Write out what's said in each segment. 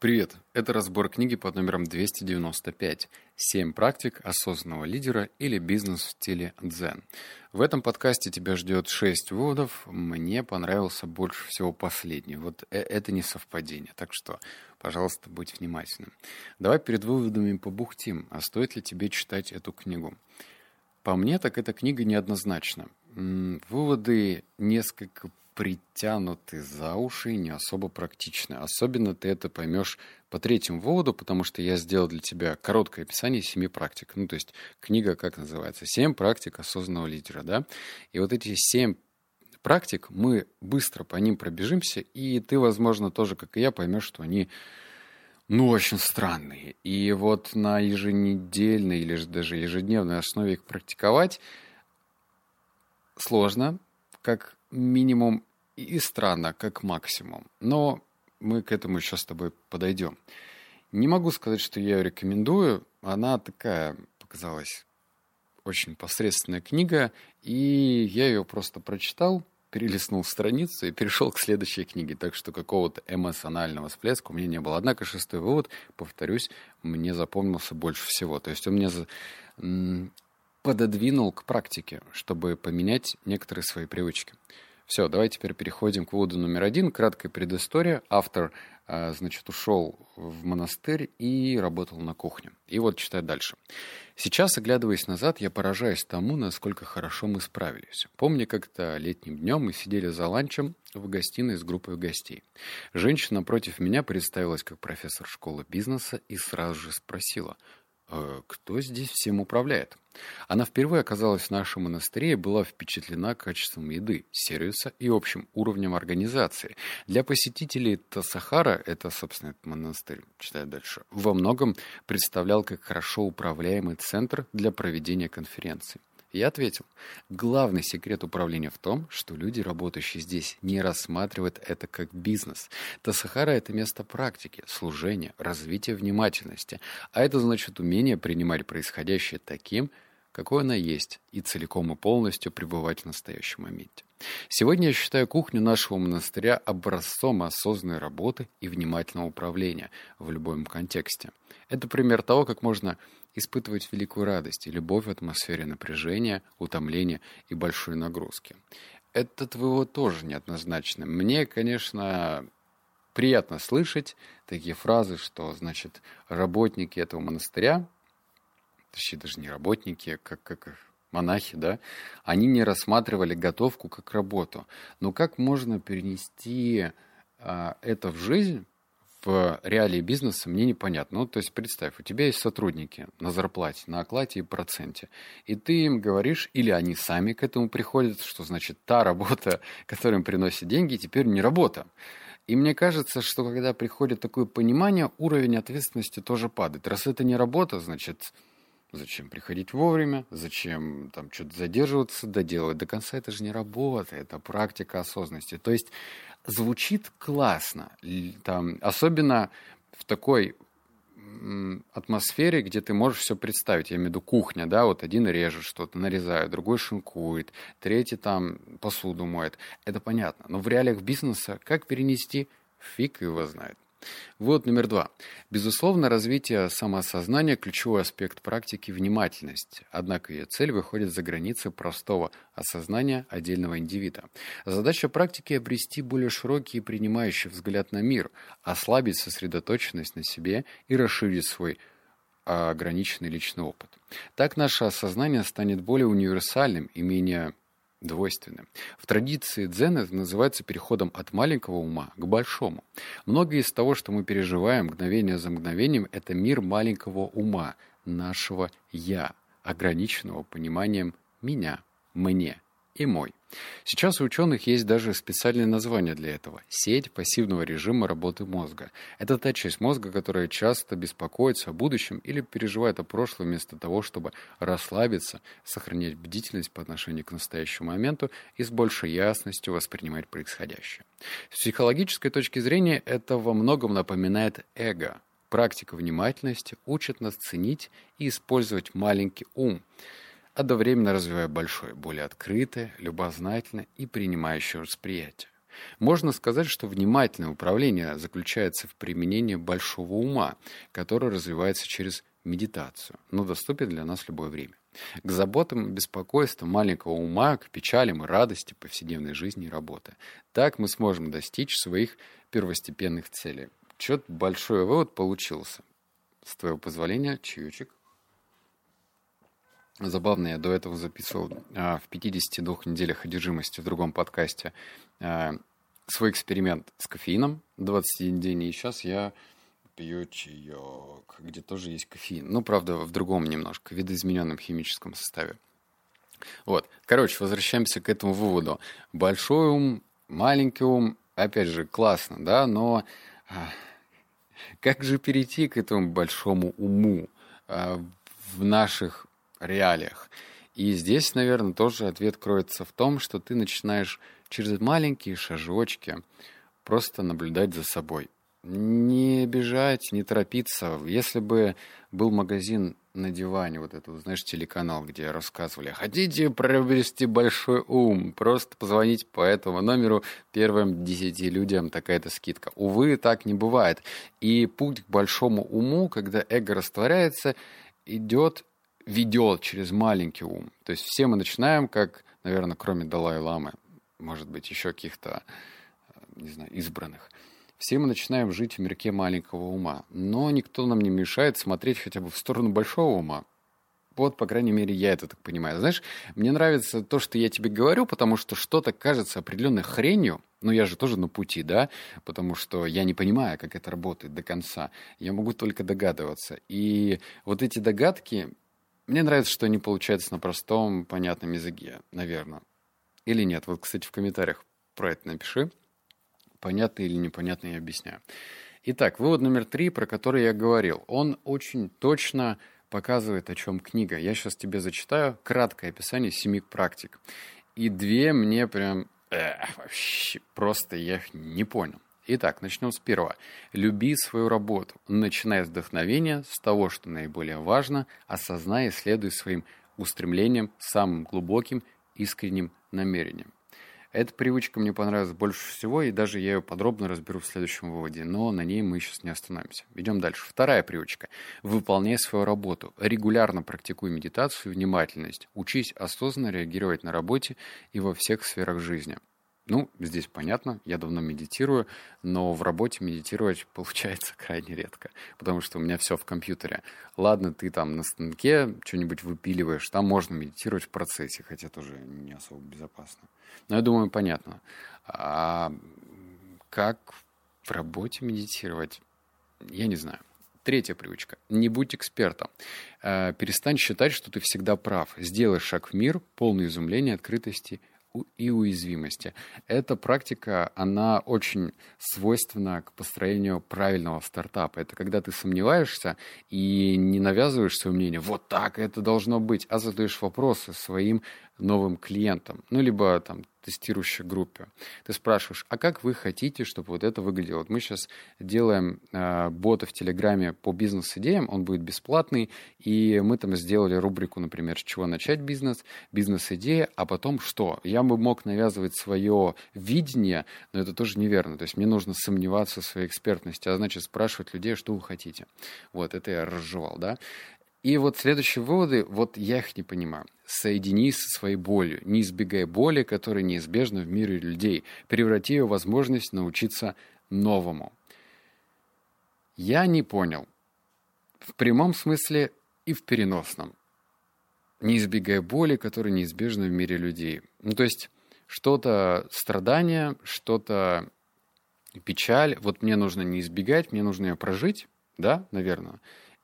Привет! Это разбор книги под номером 295 «Семь практик осознанного лидера или бизнес в стиле дзен». В этом подкасте тебя ждет шесть выводов. Мне понравился больше всего последний. Вот э, это не совпадение. Так что, пожалуйста, будь внимательным. Давай перед выводами побухтим. А стоит ли тебе читать эту книгу? По мне, так эта книга неоднозначна. Выводы несколько притянуты за уши и не особо практичны. Особенно ты это поймешь по третьему выводу, потому что я сделал для тебя короткое описание семи практик. Ну, то есть книга как называется? Семь практик осознанного лидера, да? И вот эти семь практик, мы быстро по ним пробежимся, и ты, возможно, тоже, как и я, поймешь, что они ну, очень странные. И вот на еженедельной или даже ежедневной основе их практиковать сложно, как минимум и странно, как максимум. Но мы к этому еще с тобой подойдем. Не могу сказать, что я ее рекомендую. Она такая показалась очень посредственная книга, и я ее просто прочитал, перелистнул страницу и перешел к следующей книге. Так что какого-то эмоционального всплеска у меня не было. Однако шестой вывод, повторюсь, мне запомнился больше всего. То есть он мне пододвинул к практике, чтобы поменять некоторые свои привычки. Все, давай теперь переходим к выводу номер один. Краткая предыстория. Автор, а, значит, ушел в монастырь и работал на кухне. И вот читаю дальше. Сейчас, оглядываясь назад, я поражаюсь тому, насколько хорошо мы справились. Помню, как-то летним днем мы сидели за ланчем в гостиной с группой гостей. Женщина против меня представилась как профессор школы бизнеса и сразу же спросила, «Э, кто здесь всем управляет? Она впервые оказалась в нашем монастыре и была впечатлена качеством еды, сервиса и общим уровнем организации. Для посетителей Тасахара, это, собственно, этот монастырь, читаю дальше, во многом представлял как хорошо управляемый центр для проведения конференций. Я ответил, главный секрет управления в том, что люди, работающие здесь, не рассматривают это как бизнес. Тасахара – это место практики, служения, развития внимательности. А это значит умение принимать происходящее таким, какое оно есть, и целиком и полностью пребывать в настоящем моменте. Сегодня я считаю кухню нашего монастыря образцом осознанной работы и внимательного управления в любом контексте. Это пример того, как можно испытывать великую радость и любовь в атмосфере напряжения, утомления и большой нагрузки. Этот вывод тоже неоднозначный. Мне, конечно, приятно слышать такие фразы, что, значит, работники этого монастыря, точнее, даже не работники, как, как монахи, да, они не рассматривали готовку как работу. Но как можно перенести а, это в жизнь, в реалии бизнеса мне непонятно. Ну, то есть представь, у тебя есть сотрудники на зарплате, на окладе и проценте, и ты им говоришь, или они сами к этому приходят, что значит та работа, которая им приносит деньги, теперь не работа. И мне кажется, что когда приходит такое понимание, уровень ответственности тоже падает. Раз это не работа, значит, зачем приходить вовремя, зачем там что-то задерживаться, доделать до конца, это же не работа, это практика осознанности. То есть звучит классно. Там, особенно в такой атмосфере, где ты можешь все представить. Я имею в виду кухня, да, вот один режет что-то, нарезает, другой шинкует, третий там посуду моет. Это понятно. Но в реалиях бизнеса как перенести, фиг его знает. Вот номер два. Безусловно, развитие самоосознания – ключевой аспект практики внимательности. Однако ее цель выходит за границы простого осознания отдельного индивида. Задача практики – обрести более широкий и принимающий взгляд на мир, ослабить сосредоточенность на себе и расширить свой ограниченный личный опыт. Так наше осознание станет более универсальным и менее двойственны. В традиции дзен это называется переходом от маленького ума к большому. Многое из того, что мы переживаем мгновение за мгновением, это мир маленького ума, нашего «я», ограниченного пониманием «меня», «мне» и «мой». Сейчас у ученых есть даже специальное название для этого – сеть пассивного режима работы мозга. Это та часть мозга, которая часто беспокоится о будущем или переживает о прошлом вместо того, чтобы расслабиться, сохранять бдительность по отношению к настоящему моменту и с большей ясностью воспринимать происходящее. С психологической точки зрения это во многом напоминает эго. Практика внимательности учит нас ценить и использовать маленький ум – одновременно развивая большое, более открытое, любознательное и принимающее восприятие. Можно сказать, что внимательное управление заключается в применении большого ума, который развивается через медитацию, но доступен для нас в любое время. К заботам и беспокойствам маленького ума, к печалям и радости повседневной жизни и работы. Так мы сможем достичь своих первостепенных целей. Чет большой вывод получился. С твоего позволения, чаечек. Забавно, я до этого записывал а, в 52 неделях одержимости в другом подкасте а, свой эксперимент с кофеином 21 день, и сейчас я пью чаек, где тоже есть кофеин. Ну, правда, в другом немножко, видоизмененном химическом составе. Вот, короче, возвращаемся к этому выводу. Большой ум, маленький ум, опять же, классно, да, но а, как же перейти к этому большому уму а, в наших реалиях? И здесь, наверное, тоже ответ кроется в том, что ты начинаешь через маленькие шажочки просто наблюдать за собой – не бежать, не торопиться. Если бы был магазин на диване, вот это, знаешь, телеканал, где рассказывали, хотите приобрести большой ум, просто позвоните по этому номеру первым десяти людям такая-то скидка. Увы, так не бывает. И путь к большому уму, когда эго растворяется, идет, ведет через маленький ум. То есть все мы начинаем, как, наверное, кроме Далай-Ламы, может быть, еще каких-то, не знаю, избранных – все мы начинаем жить в мирке маленького ума, но никто нам не мешает смотреть хотя бы в сторону большого ума. Вот, по крайней мере, я это так понимаю. Знаешь, мне нравится то, что я тебе говорю, потому что что-то кажется определенной хренью, но я же тоже на пути, да, потому что я не понимаю, как это работает до конца. Я могу только догадываться. И вот эти догадки, мне нравится, что они получаются на простом, понятном языке, наверное. Или нет? Вот, кстати, в комментариях про это напиши понятно или непонятно я объясняю. Итак, вывод номер три, про который я говорил. Он очень точно показывает, о чем книга. Я сейчас тебе зачитаю краткое описание семи практик. И две мне прям э, вообще просто я их не понял. Итак, начнем с первого. Люби свою работу. Начинай с вдохновения, с того, что наиболее важно, осознай и следуй своим устремлениям, самым глубоким, искренним намерением. Эта привычка мне понравилась больше всего, и даже я ее подробно разберу в следующем выводе, но на ней мы сейчас не остановимся. Идем дальше. Вторая привычка. Выполняй свою работу. Регулярно практикуй медитацию и внимательность. Учись осознанно реагировать на работе и во всех сферах жизни. Ну, здесь понятно, я давно медитирую, но в работе медитировать получается крайне редко, потому что у меня все в компьютере. Ладно, ты там на станке что-нибудь выпиливаешь, там можно медитировать в процессе, хотя тоже не особо безопасно. Но я думаю, понятно. А как в работе медитировать? Я не знаю. Третья привычка. Не будь экспертом. Э, перестань считать, что ты всегда прав. Сделай шаг в мир, полный изумления, открытости и уязвимости. Эта практика, она очень свойственна к построению правильного стартапа. Это когда ты сомневаешься и не навязываешь свое мнение, вот так это должно быть, а задаешь вопросы своим новым клиентам, ну, либо там тестирующей группе. Ты спрашиваешь, а как вы хотите, чтобы вот это выглядело? Вот мы сейчас делаем э, бота в Телеграме по бизнес-идеям, он будет бесплатный, и мы там сделали рубрику, например, с чего начать бизнес, бизнес-идея, а потом что? Я бы мог навязывать свое видение, но это тоже неверно. То есть мне нужно сомневаться в своей экспертности, а значит спрашивать людей, что вы хотите. Вот, это я разжевал, да? И вот следующие выводы, вот я их не понимаю. Соединись со своей болью, не избегай боли, которая неизбежна в мире людей. Преврати ее в возможность научиться новому. Я не понял. В прямом смысле и в переносном. Не избегай боли, которая неизбежна в мире людей. Ну, то есть что-то страдание, что-то печаль, вот мне нужно не избегать, мне нужно ее прожить, да, наверное.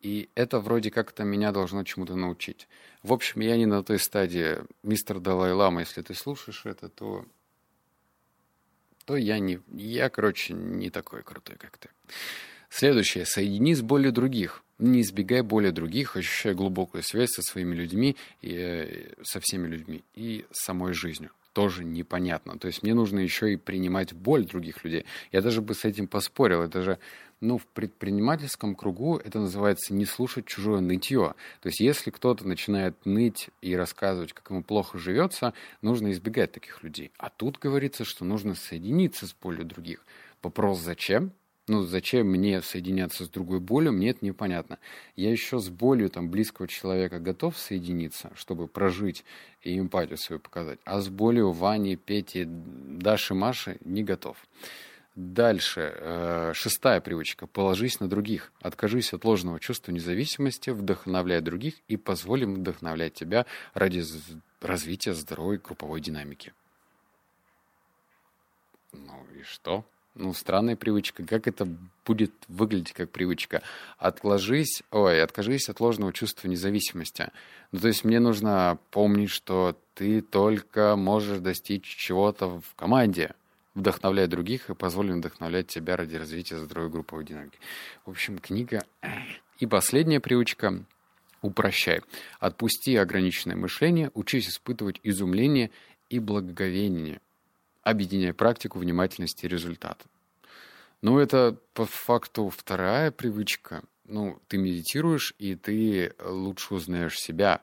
И это вроде как-то меня должно чему-то научить. В общем, я не на той стадии. Мистер Далай-Лама, если ты слушаешь это, то, то я не... Я, короче, не такой крутой, как ты. Следующее. Соедини с болью других. Не избегай боли других, ощущай глубокую связь со своими людьми, и, э, со всеми людьми и самой жизнью тоже непонятно. То есть мне нужно еще и принимать боль других людей. Я даже бы с этим поспорил. Это же Ну, в предпринимательском кругу это называется не слушать чужое нытье. То есть, если кто-то начинает ныть и рассказывать, как ему плохо живется, нужно избегать таких людей. А тут говорится, что нужно соединиться с болью других. Вопрос зачем? Ну, зачем мне соединяться с другой болью, мне это непонятно. Я еще с болью там, близкого человека готов соединиться, чтобы прожить и эмпатию свою показать. А с болью Вани, Пети, Даши, Маши не готов. Дальше. Э, шестая привычка. Положись на других. Откажись от ложного чувства независимости, вдохновляй других и позволь им вдохновлять тебя ради развития здоровой групповой динамики. Ну и что? ну, странная привычка. Как это будет выглядеть как привычка? Отложись, ой, откажись от ложного чувства независимости. Ну, то есть мне нужно помнить, что ты только можешь достичь чего-то в команде, вдохновляя других и позволь вдохновлять тебя ради развития здоровой групповой динамики. В общем, книга... И последняя привычка Упрощай. Отпусти ограниченное мышление, учись испытывать изумление и благоговение объединяя практику, внимательности и результат. Ну, это по факту вторая привычка. Ну, ты медитируешь, и ты лучше узнаешь себя,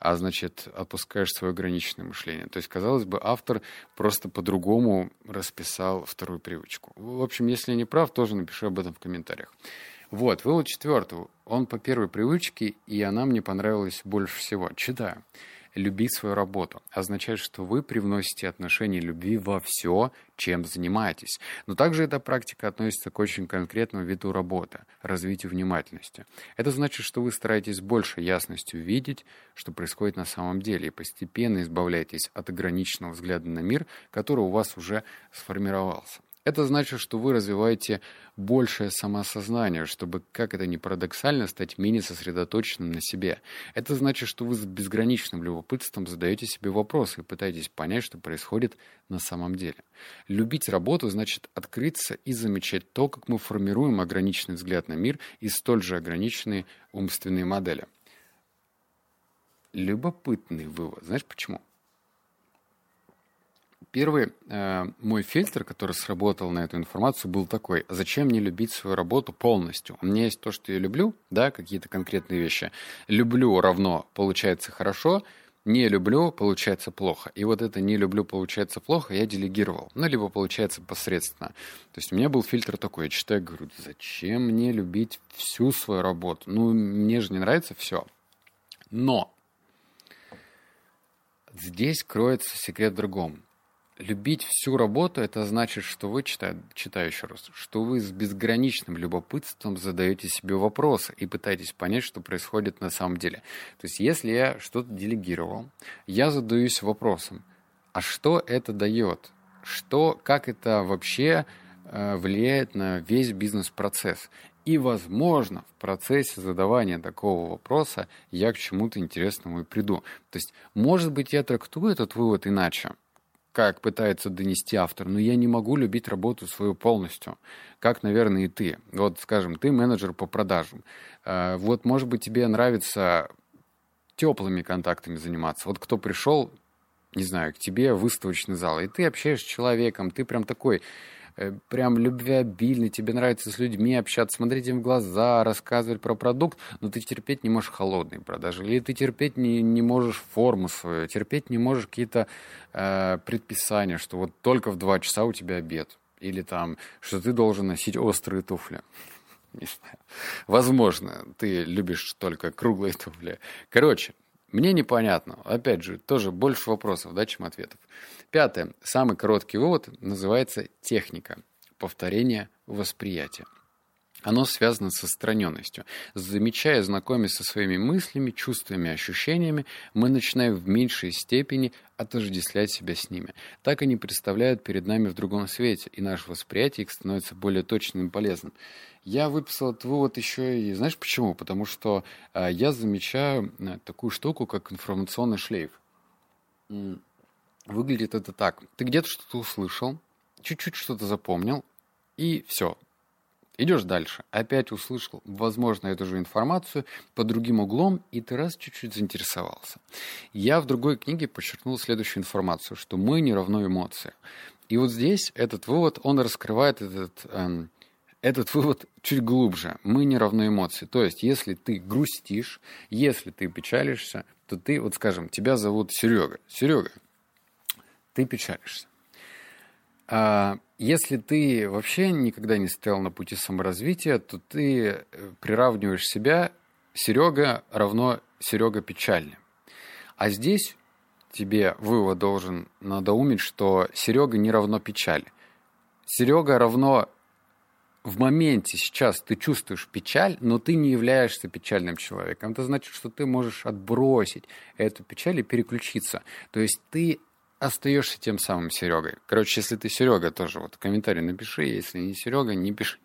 а значит, отпускаешь свое ограниченное мышление. То есть, казалось бы, автор просто по-другому расписал вторую привычку. В общем, если я не прав, тоже напиши об этом в комментариях. Вот, вывод четвертый. Он по первой привычке, и она мне понравилась больше всего. Читаю любить свою работу. Означает, что вы привносите отношение любви во все, чем занимаетесь. Но также эта практика относится к очень конкретному виду работы – развитию внимательности. Это значит, что вы стараетесь больше ясностью видеть, что происходит на самом деле, и постепенно избавляетесь от ограниченного взгляда на мир, который у вас уже сформировался. Это значит, что вы развиваете большее самоосознание, чтобы, как это ни парадоксально, стать менее сосредоточенным на себе. Это значит, что вы с безграничным любопытством задаете себе вопросы и пытаетесь понять, что происходит на самом деле. Любить работу значит открыться и замечать то, как мы формируем ограниченный взгляд на мир и столь же ограниченные умственные модели. Любопытный вывод. Знаешь почему? Первый э, мой фильтр, который сработал на эту информацию, был такой. Зачем мне любить свою работу полностью? У меня есть то, что я люблю, да, какие-то конкретные вещи. Люблю равно получается хорошо, не люблю, получается плохо. И вот это не люблю, получается плохо, я делегировал. Ну, либо получается посредственно. То есть у меня был фильтр такой, я читаю, говорю, зачем мне любить всю свою работу? Ну, мне же не нравится все. Но здесь кроется секрет в другом любить всю работу, это значит, что вы, читаю, читаю еще раз, что вы с безграничным любопытством задаете себе вопросы и пытаетесь понять, что происходит на самом деле. То есть, если я что-то делегировал, я задаюсь вопросом, а что это дает? Что, как это вообще э, влияет на весь бизнес-процесс? И, возможно, в процессе задавания такого вопроса я к чему-то интересному и приду. То есть, может быть, я трактую этот вывод иначе как пытается донести автор, но я не могу любить работу свою полностью, как, наверное, и ты. Вот, скажем, ты менеджер по продажам. Э, вот, может быть, тебе нравится теплыми контактами заниматься. Вот кто пришел, не знаю, к тебе в выставочный зал, и ты общаешься с человеком, ты прям такой прям любвеобильный, тебе нравится с людьми общаться, смотреть им в глаза, рассказывать про продукт, но ты терпеть не можешь холодные продажи, или ты терпеть не, не можешь форму свою, терпеть не можешь какие-то э, предписания, что вот только в два часа у тебя обед, или там, что ты должен носить острые туфли. Не знаю. Возможно, ты любишь только круглые туфли. Короче, мне непонятно. Опять же, тоже больше вопросов, да, чем ответов. Пятое. Самый короткий вывод называется техника. Повторение восприятия. Оно связано с отстраненностью. Замечая, знакомясь со своими мыслями, чувствами, ощущениями, мы начинаем в меньшей степени отождествлять себя с ними. Так они представляют перед нами в другом свете, и наше восприятие их становится более точным и полезным. Я выписал этот вывод еще и знаешь почему? Потому что э, я замечаю э, такую штуку, как информационный шлейф. Выглядит это так. Ты где-то что-то услышал, чуть-чуть что-то запомнил, и все. Идешь дальше. Опять услышал, возможно, эту же информацию по другим углом, и ты раз чуть-чуть заинтересовался. Я в другой книге подчеркнул следующую информацию, что мы не равно эмоции. И вот здесь этот вывод, он раскрывает этот эм, этот вывод чуть глубже. Мы не равны эмоции. То есть, если ты грустишь, если ты печалишься, то ты, вот скажем, тебя зовут Серега. Серега, ты печалишься. А если ты вообще никогда не стоял на пути саморазвития, то ты э, приравниваешь себя Серега равно Серега печальный. А здесь тебе вывод должен надоумить, что Серега не равно печаль. Серега равно в моменте сейчас ты чувствуешь печаль, но ты не являешься печальным человеком. Это значит, что ты можешь отбросить эту печаль и переключиться. То есть ты остаешься тем самым Серегой. Короче, если ты Серега, тоже вот комментарий напиши, если не Серега, не пиши.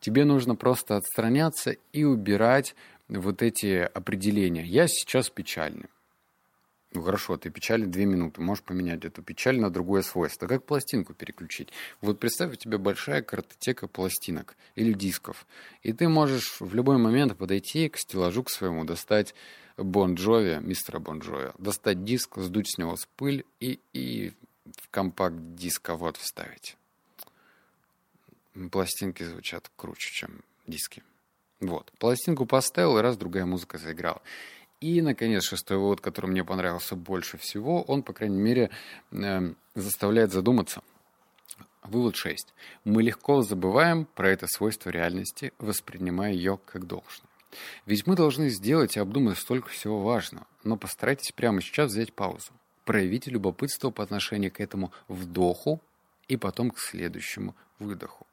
Тебе нужно просто отстраняться и убирать вот эти определения. Я сейчас печальный. Ну хорошо, ты печаль две минуты, можешь поменять эту печаль на другое свойство. Как пластинку переключить? Вот представь, у тебя большая картотека пластинок или дисков, и ты можешь в любой момент подойти к стеллажу к своему, достать Бон Джови, мистера Бон Джови, достать диск, сдуть с него с пыль и, и в компакт-дисковод вставить. Пластинки звучат круче, чем диски. Вот. Пластинку поставил, и раз другая музыка заиграла. И, наконец, шестой вывод, который мне понравился больше всего, он, по крайней мере, э, заставляет задуматься. Вывод 6. Мы легко забываем про это свойство реальности, воспринимая ее как должное. Ведь мы должны сделать и обдумать столько всего важного, но постарайтесь прямо сейчас взять паузу. Проявите любопытство по отношению к этому вдоху и потом к следующему выдоху.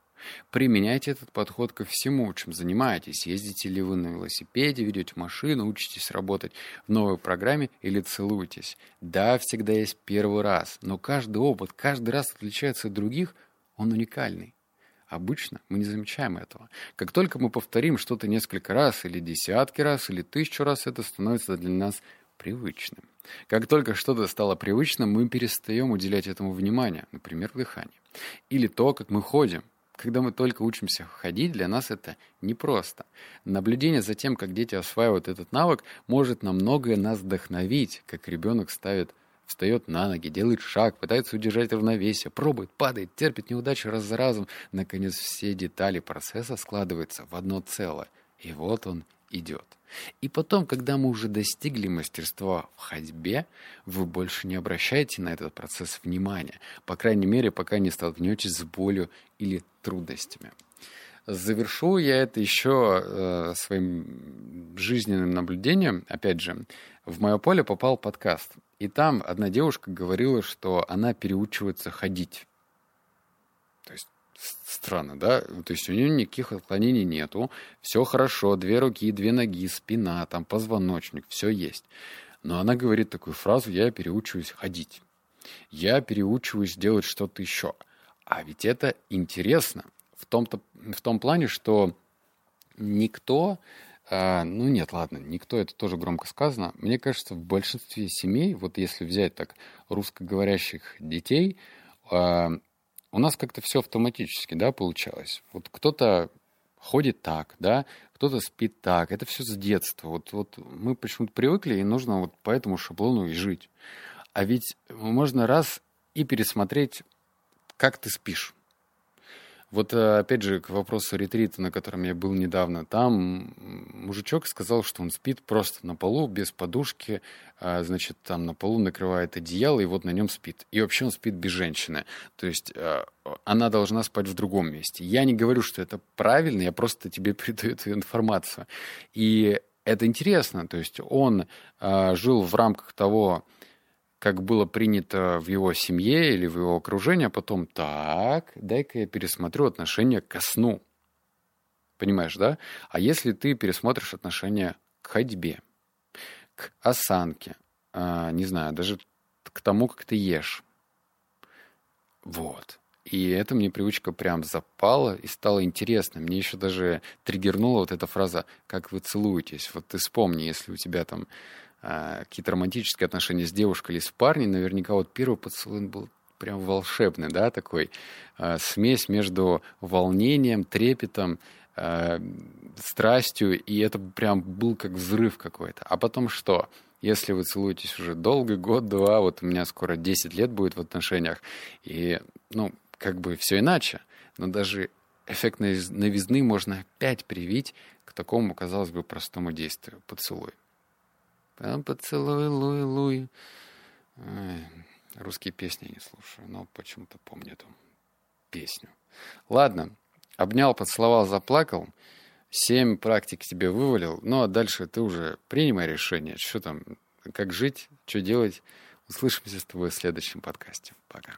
Применяйте этот подход ко всему, чем занимаетесь. Ездите ли вы на велосипеде, ведете машину, учитесь работать в новой программе или целуетесь. Да, всегда есть первый раз, но каждый опыт, каждый раз отличается от других, он уникальный. Обычно мы не замечаем этого. Как только мы повторим что-то несколько раз, или десятки раз, или тысячу раз, это становится для нас привычным. Как только что-то стало привычным, мы перестаем уделять этому внимание, например, дыхание. Или то, как мы ходим. Когда мы только учимся ходить, для нас это непросто. Наблюдение за тем, как дети осваивают этот навык, может на многое нас вдохновить, как ребенок ставит встает на ноги, делает шаг, пытается удержать равновесие, пробует, падает, терпит неудачи раз за разом. Наконец все детали процесса складываются в одно целое. И вот он идет. И потом, когда мы уже достигли мастерства в ходьбе, вы больше не обращаете на этот процесс внимания, по крайней мере, пока не столкнетесь с болью или трудностями. Завершу я это еще э, своим жизненным наблюдением. Опять же, в мое поле попал подкаст. И там одна девушка говорила, что она переучивается ходить. То есть странно, да? То есть у нее никаких отклонений нету, все хорошо, две руки, две ноги, спина, там позвоночник, все есть. Но она говорит такую фразу, я переучиваюсь ходить. Я переучиваюсь делать что-то еще. А ведь это интересно в, том-то, в том плане, что никто, а, ну нет, ладно, никто, это тоже громко сказано. Мне кажется, в большинстве семей, вот если взять так русскоговорящих детей, а, у нас как-то все автоматически, да, получалось. Вот кто-то ходит так, да, кто-то спит так. Это все с детства. Вот, вот мы почему-то привыкли, и нужно вот по этому шаблону и жить. А ведь можно раз и пересмотреть, как ты спишь. Вот э, опять же к вопросу ретрита, на котором я был недавно. Там мужичок сказал, что он спит просто на полу, без подушки. А, значит, там на полу накрывает одеяло, и вот на нем спит. И вообще он спит без женщины. То есть э, она должна спать в другом месте. Я не говорю, что это правильно, я просто тебе передаю эту информацию. И это интересно. То есть он э, жил в рамках того, как было принято в его семье или в его окружении, а потом так, дай-ка я пересмотрю отношение к сну. Понимаешь, да? А если ты пересмотришь отношение к ходьбе, к осанке, э, не знаю, даже к тому, как ты ешь. Вот. И эта мне привычка прям запала и стало интересно. Мне еще даже триггернула вот эта фраза «как вы целуетесь». Вот ты вспомни, если у тебя там какие-то романтические отношения с девушкой или с парнем, наверняка вот первый поцелуй был прям волшебный, да, такой э, смесь между волнением, трепетом, э, страстью, и это прям был как взрыв какой-то. А потом что? Если вы целуетесь уже долго, год-два, вот у меня скоро 10 лет будет в отношениях, и, ну, как бы все иначе, но даже эффект новизны можно опять привить к такому, казалось бы, простому действию. Поцелуй. Поцелуй, луй, луй. Ой, русские песни я не слушаю, но почему-то помню эту песню. Ладно, обнял, поцеловал, заплакал. Семь практик тебе вывалил. Ну, а дальше ты уже принимай решение. Что там, как жить, что делать. Услышимся с тобой в следующем подкасте. Пока.